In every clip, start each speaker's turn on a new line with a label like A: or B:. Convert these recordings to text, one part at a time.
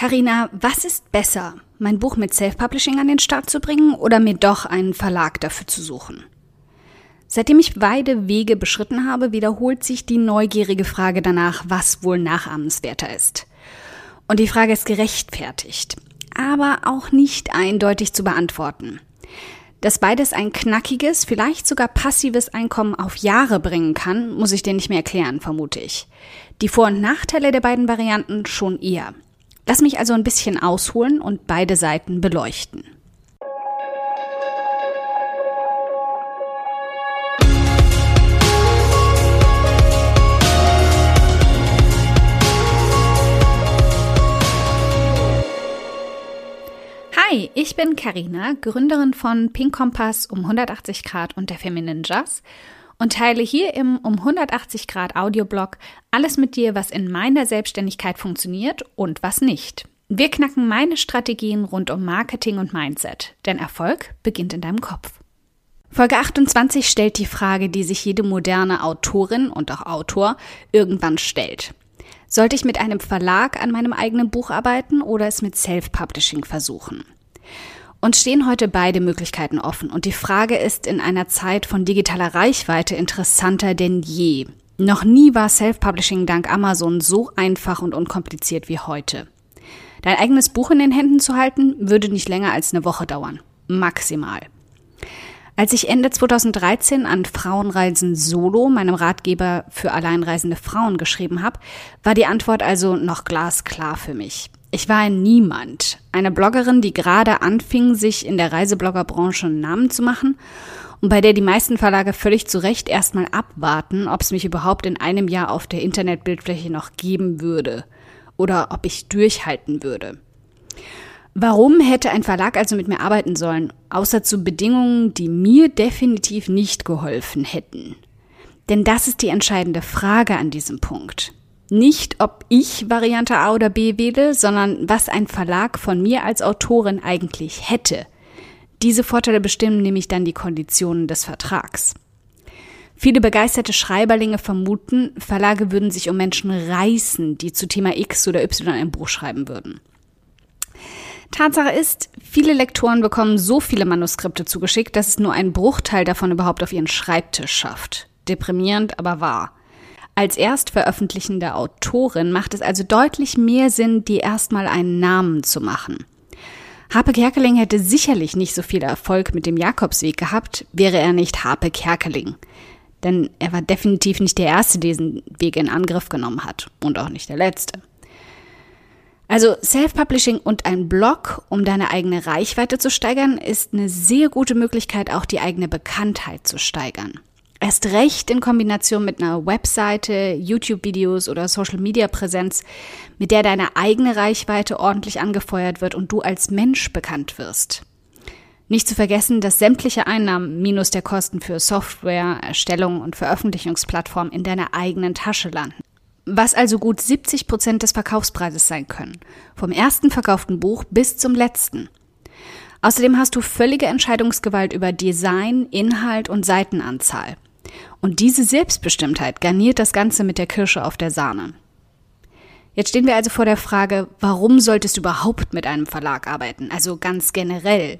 A: Karina, was ist besser, mein Buch mit Self-Publishing an den Start zu bringen oder mir doch einen Verlag dafür zu suchen? Seitdem ich beide Wege beschritten habe, wiederholt sich die neugierige Frage danach, was wohl nachahmenswerter ist. Und die Frage ist gerechtfertigt, aber auch nicht eindeutig zu beantworten. Dass beides ein knackiges, vielleicht sogar passives Einkommen auf Jahre bringen kann, muss ich dir nicht mehr erklären, vermute ich. Die Vor- und Nachteile der beiden Varianten schon eher. Lass mich also ein bisschen ausholen und beide Seiten beleuchten. Hi, ich bin Karina, Gründerin von Pink Kompass um 180 Grad und der Feminine Jazz und teile hier im um 180 Grad Audioblog alles mit dir, was in meiner Selbstständigkeit funktioniert und was nicht. Wir knacken meine Strategien rund um Marketing und Mindset, denn Erfolg beginnt in deinem Kopf. Folge 28 stellt die Frage, die sich jede moderne Autorin und auch Autor irgendwann stellt. Sollte ich mit einem Verlag an meinem eigenen Buch arbeiten oder es mit Self-Publishing versuchen? Uns stehen heute beide Möglichkeiten offen und die Frage ist in einer Zeit von digitaler Reichweite interessanter denn je. Noch nie war Self-Publishing dank Amazon so einfach und unkompliziert wie heute. Dein eigenes Buch in den Händen zu halten, würde nicht länger als eine Woche dauern. Maximal. Als ich Ende 2013 an Frauenreisen Solo, meinem Ratgeber für alleinreisende Frauen, geschrieben habe, war die Antwort also noch glasklar für mich. Ich war ein Niemand, eine Bloggerin, die gerade anfing, sich in der Reisebloggerbranche einen Namen zu machen und bei der die meisten Verlage völlig zu Recht erstmal abwarten, ob es mich überhaupt in einem Jahr auf der Internetbildfläche noch geben würde oder ob ich durchhalten würde. Warum hätte ein Verlag also mit mir arbeiten sollen, außer zu Bedingungen, die mir definitiv nicht geholfen hätten? Denn das ist die entscheidende Frage an diesem Punkt. Nicht, ob ich Variante A oder B wähle, sondern was ein Verlag von mir als Autorin eigentlich hätte. Diese Vorteile bestimmen nämlich dann die Konditionen des Vertrags. Viele begeisterte Schreiberlinge vermuten, Verlage würden sich um Menschen reißen, die zu Thema X oder Y ein Buch schreiben würden. Tatsache ist, viele Lektoren bekommen so viele Manuskripte zugeschickt, dass es nur ein Bruchteil davon überhaupt auf ihren Schreibtisch schafft. Deprimierend, aber wahr. Als erstveröffentlichende Autorin macht es also deutlich mehr Sinn, dir erstmal einen Namen zu machen. Harpe Kerkeling hätte sicherlich nicht so viel Erfolg mit dem Jakobsweg gehabt, wäre er nicht Harpe Kerkeling. Denn er war definitiv nicht der Erste, der diesen Weg in Angriff genommen hat. Und auch nicht der Letzte. Also Self-Publishing und ein Blog, um deine eigene Reichweite zu steigern, ist eine sehr gute Möglichkeit, auch die eigene Bekanntheit zu steigern. Erst recht in Kombination mit einer Webseite, YouTube-Videos oder Social-Media-Präsenz, mit der deine eigene Reichweite ordentlich angefeuert wird und du als Mensch bekannt wirst. Nicht zu vergessen, dass sämtliche Einnahmen minus der Kosten für Software, Erstellung und Veröffentlichungsplattform in deiner eigenen Tasche landen. Was also gut 70 Prozent des Verkaufspreises sein können. Vom ersten verkauften Buch bis zum letzten. Außerdem hast du völlige Entscheidungsgewalt über Design, Inhalt und Seitenanzahl. Und diese Selbstbestimmtheit garniert das Ganze mit der Kirsche auf der Sahne. Jetzt stehen wir also vor der Frage, warum solltest du überhaupt mit einem Verlag arbeiten? Also ganz generell.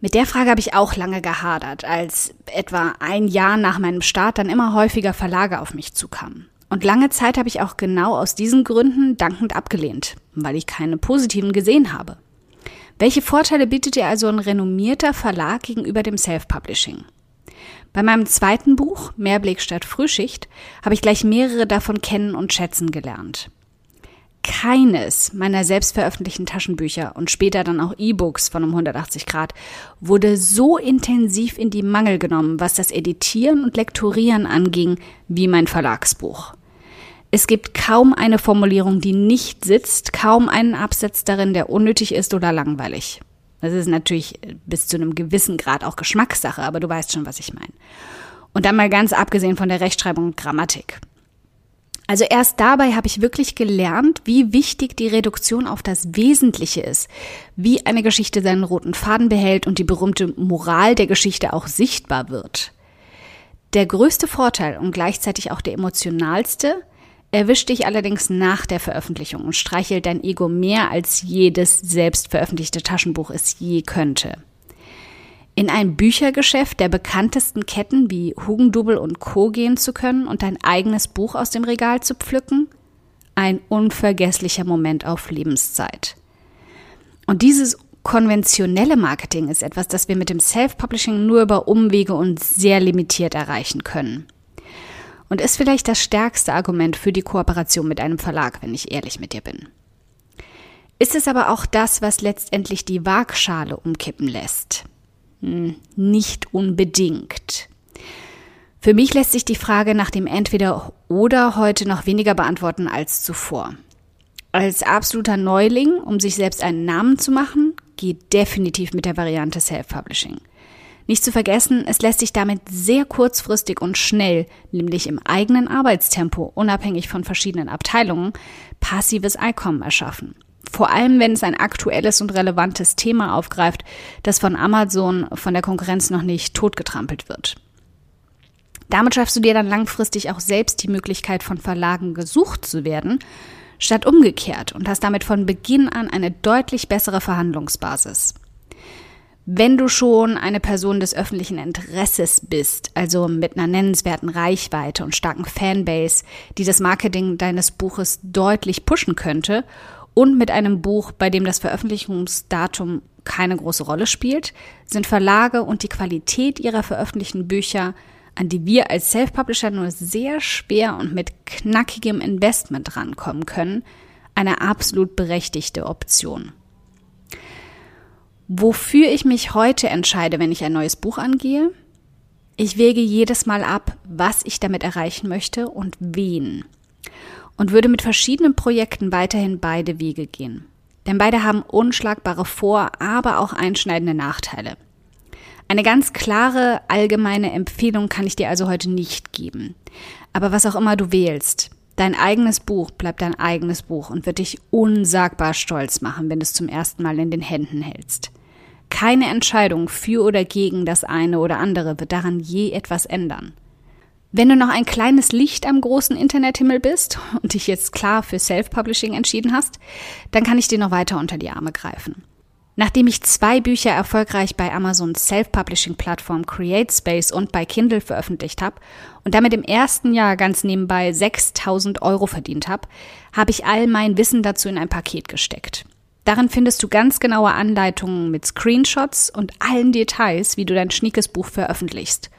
A: Mit der Frage habe ich auch lange gehadert, als etwa ein Jahr nach meinem Start dann immer häufiger Verlage auf mich zukamen. Und lange Zeit habe ich auch genau aus diesen Gründen dankend abgelehnt, weil ich keine positiven gesehen habe. Welche Vorteile bietet dir also ein renommierter Verlag gegenüber dem Self-Publishing? Bei meinem zweiten Buch, Mehrblick statt Frühschicht, habe ich gleich mehrere davon kennen und schätzen gelernt. Keines meiner selbst veröffentlichten Taschenbücher und später dann auch E-Books von um 180 Grad wurde so intensiv in die Mangel genommen, was das Editieren und Lektorieren anging, wie mein Verlagsbuch. Es gibt kaum eine Formulierung, die nicht sitzt, kaum einen Absatz darin, der unnötig ist oder langweilig. Das ist natürlich bis zu einem gewissen Grad auch Geschmackssache, aber du weißt schon, was ich meine. Und dann mal ganz abgesehen von der Rechtschreibung und Grammatik. Also erst dabei habe ich wirklich gelernt, wie wichtig die Reduktion auf das Wesentliche ist, wie eine Geschichte seinen roten Faden behält und die berühmte Moral der Geschichte auch sichtbar wird. Der größte Vorteil und gleichzeitig auch der emotionalste erwischt dich allerdings nach der Veröffentlichung und streichelt dein Ego mehr als jedes selbst veröffentlichte Taschenbuch es je könnte. In ein Büchergeschäft der bekanntesten Ketten wie Hugendubel und Co. gehen zu können und dein eigenes Buch aus dem Regal zu pflücken? Ein unvergesslicher Moment auf Lebenszeit. Und dieses konventionelle Marketing ist etwas, das wir mit dem Self-Publishing nur über Umwege und sehr limitiert erreichen können und ist vielleicht das stärkste Argument für die Kooperation mit einem Verlag, wenn ich ehrlich mit dir bin. Ist es aber auch das, was letztendlich die Waagschale umkippen lässt? Hm, nicht unbedingt. Für mich lässt sich die Frage nach dem Entweder oder heute noch weniger beantworten als zuvor. Als absoluter Neuling, um sich selbst einen Namen zu machen, geht definitiv mit der Variante Self-Publishing. Nicht zu vergessen, es lässt sich damit sehr kurzfristig und schnell, nämlich im eigenen Arbeitstempo, unabhängig von verschiedenen Abteilungen, passives Einkommen erschaffen. Vor allem, wenn es ein aktuelles und relevantes Thema aufgreift, das von Amazon, von der Konkurrenz noch nicht totgetrampelt wird. Damit schaffst du dir dann langfristig auch selbst die Möglichkeit, von Verlagen gesucht zu werden, statt umgekehrt und hast damit von Beginn an eine deutlich bessere Verhandlungsbasis. Wenn du schon eine Person des öffentlichen Interesses bist, also mit einer nennenswerten Reichweite und starken Fanbase, die das Marketing deines Buches deutlich pushen könnte und mit einem Buch, bei dem das Veröffentlichungsdatum keine große Rolle spielt, sind Verlage und die Qualität ihrer veröffentlichten Bücher, an die wir als Self-Publisher nur sehr schwer und mit knackigem Investment rankommen können, eine absolut berechtigte Option. Wofür ich mich heute entscheide, wenn ich ein neues Buch angehe? Ich wäge jedes Mal ab, was ich damit erreichen möchte und wen. Und würde mit verschiedenen Projekten weiterhin beide Wege gehen. Denn beide haben unschlagbare Vor-, aber auch einschneidende Nachteile. Eine ganz klare allgemeine Empfehlung kann ich dir also heute nicht geben. Aber was auch immer du wählst, dein eigenes Buch bleibt dein eigenes Buch und wird dich unsagbar stolz machen, wenn du es zum ersten Mal in den Händen hältst. Keine Entscheidung für oder gegen das eine oder andere wird daran je etwas ändern. Wenn du noch ein kleines Licht am großen Internethimmel bist und dich jetzt klar für Self-Publishing entschieden hast, dann kann ich dir noch weiter unter die Arme greifen. Nachdem ich zwei Bücher erfolgreich bei Amazons Self-Publishing-Plattform CreateSpace und bei Kindle veröffentlicht habe und damit im ersten Jahr ganz nebenbei 6000 Euro verdient habe, habe ich all mein Wissen dazu in ein Paket gesteckt. Darin findest du ganz genaue Anleitungen mit Screenshots und allen Details, wie du dein schniekes Buch veröffentlichst.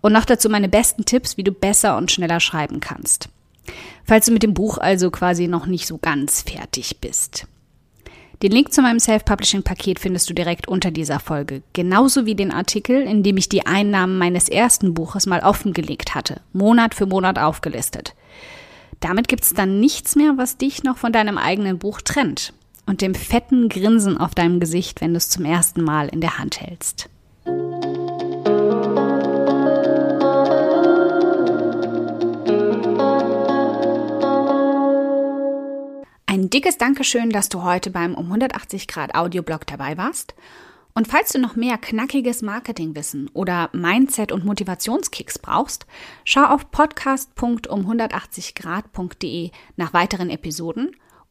A: Und noch dazu meine besten Tipps, wie du besser und schneller schreiben kannst. Falls du mit dem Buch also quasi noch nicht so ganz fertig bist. Den Link zu meinem Self-Publishing-Paket findest du direkt unter dieser Folge, genauso wie den Artikel, in dem ich die Einnahmen meines ersten Buches mal offengelegt hatte, Monat für Monat aufgelistet. Damit gibt's dann nichts mehr, was dich noch von deinem eigenen Buch trennt und dem fetten Grinsen auf deinem Gesicht, wenn du es zum ersten Mal in der Hand hältst. Ein dickes Dankeschön, dass du heute beim um 180 Grad Audioblog dabei warst. Und falls du noch mehr knackiges Marketingwissen oder Mindset- und Motivationskicks brauchst, schau auf podcast.um180grad.de nach weiteren Episoden